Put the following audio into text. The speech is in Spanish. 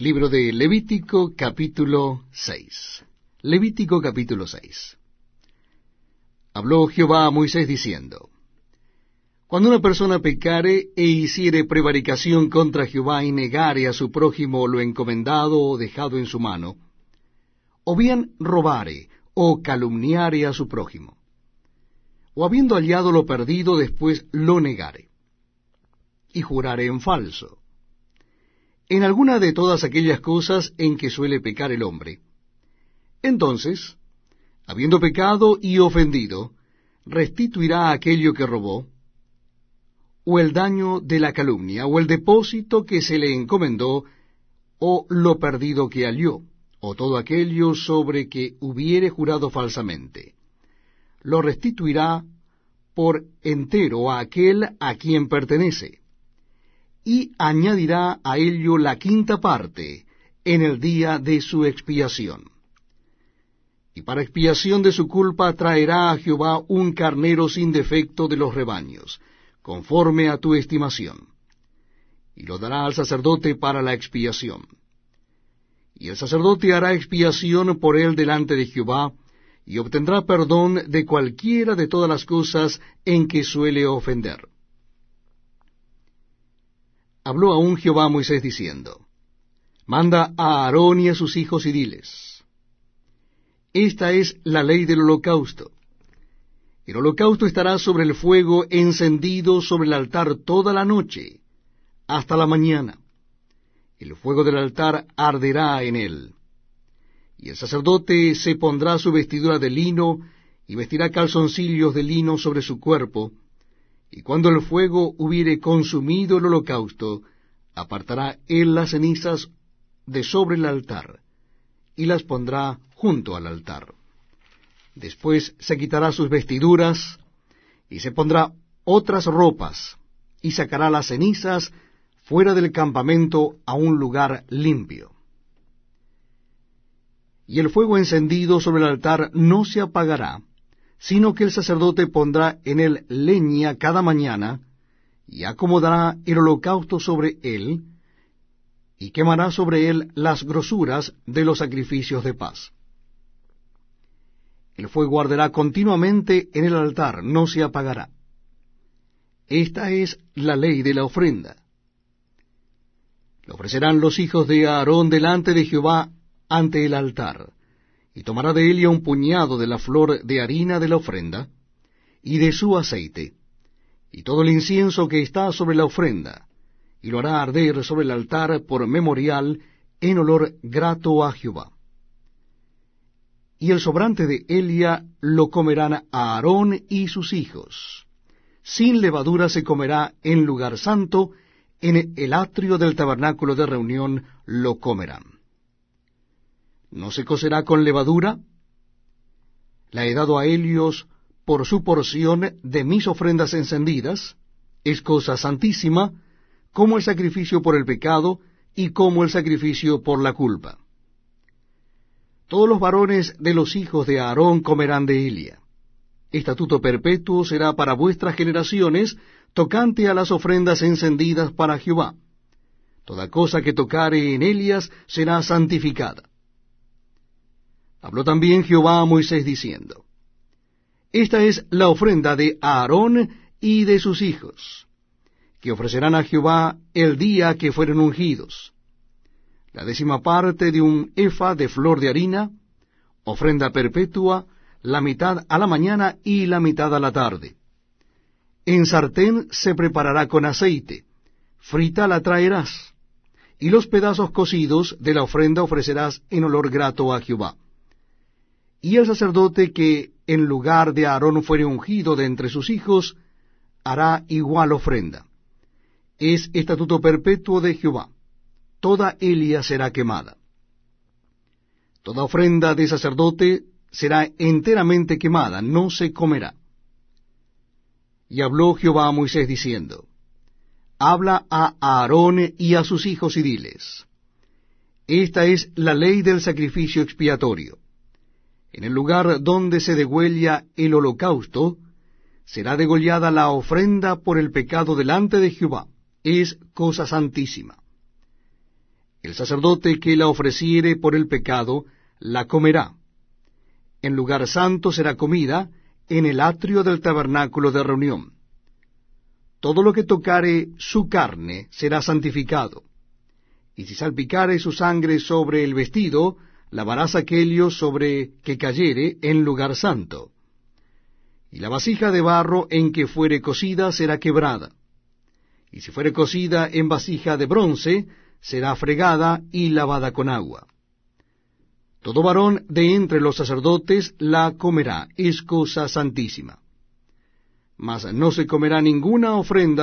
Libro de Levítico capítulo 6. Levítico capítulo 6. Habló Jehová a Moisés diciendo, Cuando una persona pecare e hiciere prevaricación contra Jehová y negare a su prójimo lo encomendado o dejado en su mano, o bien robare o calumniare a su prójimo, o habiendo hallado lo perdido después lo negare, y jurare en falso, en alguna de todas aquellas cosas en que suele pecar el hombre, entonces habiendo pecado y ofendido, restituirá aquello que robó, o el daño de la calumnia, o el depósito que se le encomendó, o lo perdido que halló, o todo aquello sobre que hubiere jurado falsamente. Lo restituirá por entero a aquel a quien pertenece, y añadirá a ello la quinta parte en el día de su expiación y para expiación de su culpa traerá a Jehová un carnero sin defecto de los rebaños, conforme a tu estimación, y lo dará al sacerdote para la expiación. Y el sacerdote hará expiación por él delante de Jehová, y obtendrá perdón de cualquiera de todas las cosas en que suele ofender. Habló aún Jehová a Moisés diciendo, Manda a Aarón y a sus hijos y diles, esta es la ley del holocausto. El holocausto estará sobre el fuego encendido sobre el altar toda la noche, hasta la mañana. El fuego del altar arderá en él. Y el sacerdote se pondrá su vestidura de lino y vestirá calzoncillos de lino sobre su cuerpo, y cuando el fuego hubiere consumido el holocausto, apartará él las cenizas de sobre el altar, y las pondrá junto al altar. Después se quitará sus vestiduras y se pondrá otras ropas y sacará las cenizas fuera del campamento a un lugar limpio. Y el fuego encendido sobre el altar no se apagará, sino que el sacerdote pondrá en él leña cada mañana, y acomodará el holocausto sobre él, y quemará sobre él las grosuras de los sacrificios de paz. El fuego arderá continuamente en el altar, no se apagará. Esta es la ley de la ofrenda. Lo ofrecerán los hijos de Aarón delante de Jehová ante el altar, y tomará de Elia un puñado de la flor de harina de la ofrenda, y de su aceite, y todo el incienso que está sobre la ofrenda, y lo hará arder sobre el altar por memorial en olor grato a Jehová y el sobrante de Elia lo comerán a Aarón y sus hijos. Sin levadura se comerá en lugar santo, en el atrio del tabernáculo de reunión lo comerán. ¿No se cocerá con levadura? La he dado a Helios por su porción de mis ofrendas encendidas, es cosa santísima, como el sacrificio por el pecado y como el sacrificio por la culpa. Todos los varones de los hijos de Aarón comerán de Elia. Estatuto perpetuo será para vuestras generaciones, tocante a las ofrendas encendidas para Jehová. Toda cosa que tocare en Elias será santificada. Habló también Jehová a Moisés diciendo, Esta es la ofrenda de Aarón y de sus hijos, que ofrecerán a Jehová el día que fueren ungidos la décima parte de un efa de flor de harina, ofrenda perpetua, la mitad a la mañana y la mitad a la tarde. En sartén se preparará con aceite, frita la traerás, y los pedazos cocidos de la ofrenda ofrecerás en olor grato a Jehová. Y el sacerdote que en lugar de Aarón fuere ungido de entre sus hijos, hará igual ofrenda. Es estatuto perpetuo de Jehová toda Elia será quemada. Toda ofrenda de sacerdote será enteramente quemada, no se comerá. Y habló Jehová a Moisés diciendo, Habla a Aarón y a sus hijos y diles, Esta es la ley del sacrificio expiatorio. En el lugar donde se degüella el holocausto, será degollada la ofrenda por el pecado delante de Jehová. Es cosa santísima El sacerdote que la ofreciere por el pecado, la comerá. En lugar santo será comida, en el atrio del tabernáculo de reunión. Todo lo que tocare su carne será santificado. Y si salpicare su sangre sobre el vestido, lavarás aquello sobre que cayere en lugar santo. Y la vasija de barro en que fuere cocida será quebrada. Y si fuere cocida en vasija de bronce, será fregada y lavada con agua. Todo varón de entre los sacerdotes la comerá, es cosa santísima. Mas no se comerá ninguna ofrenda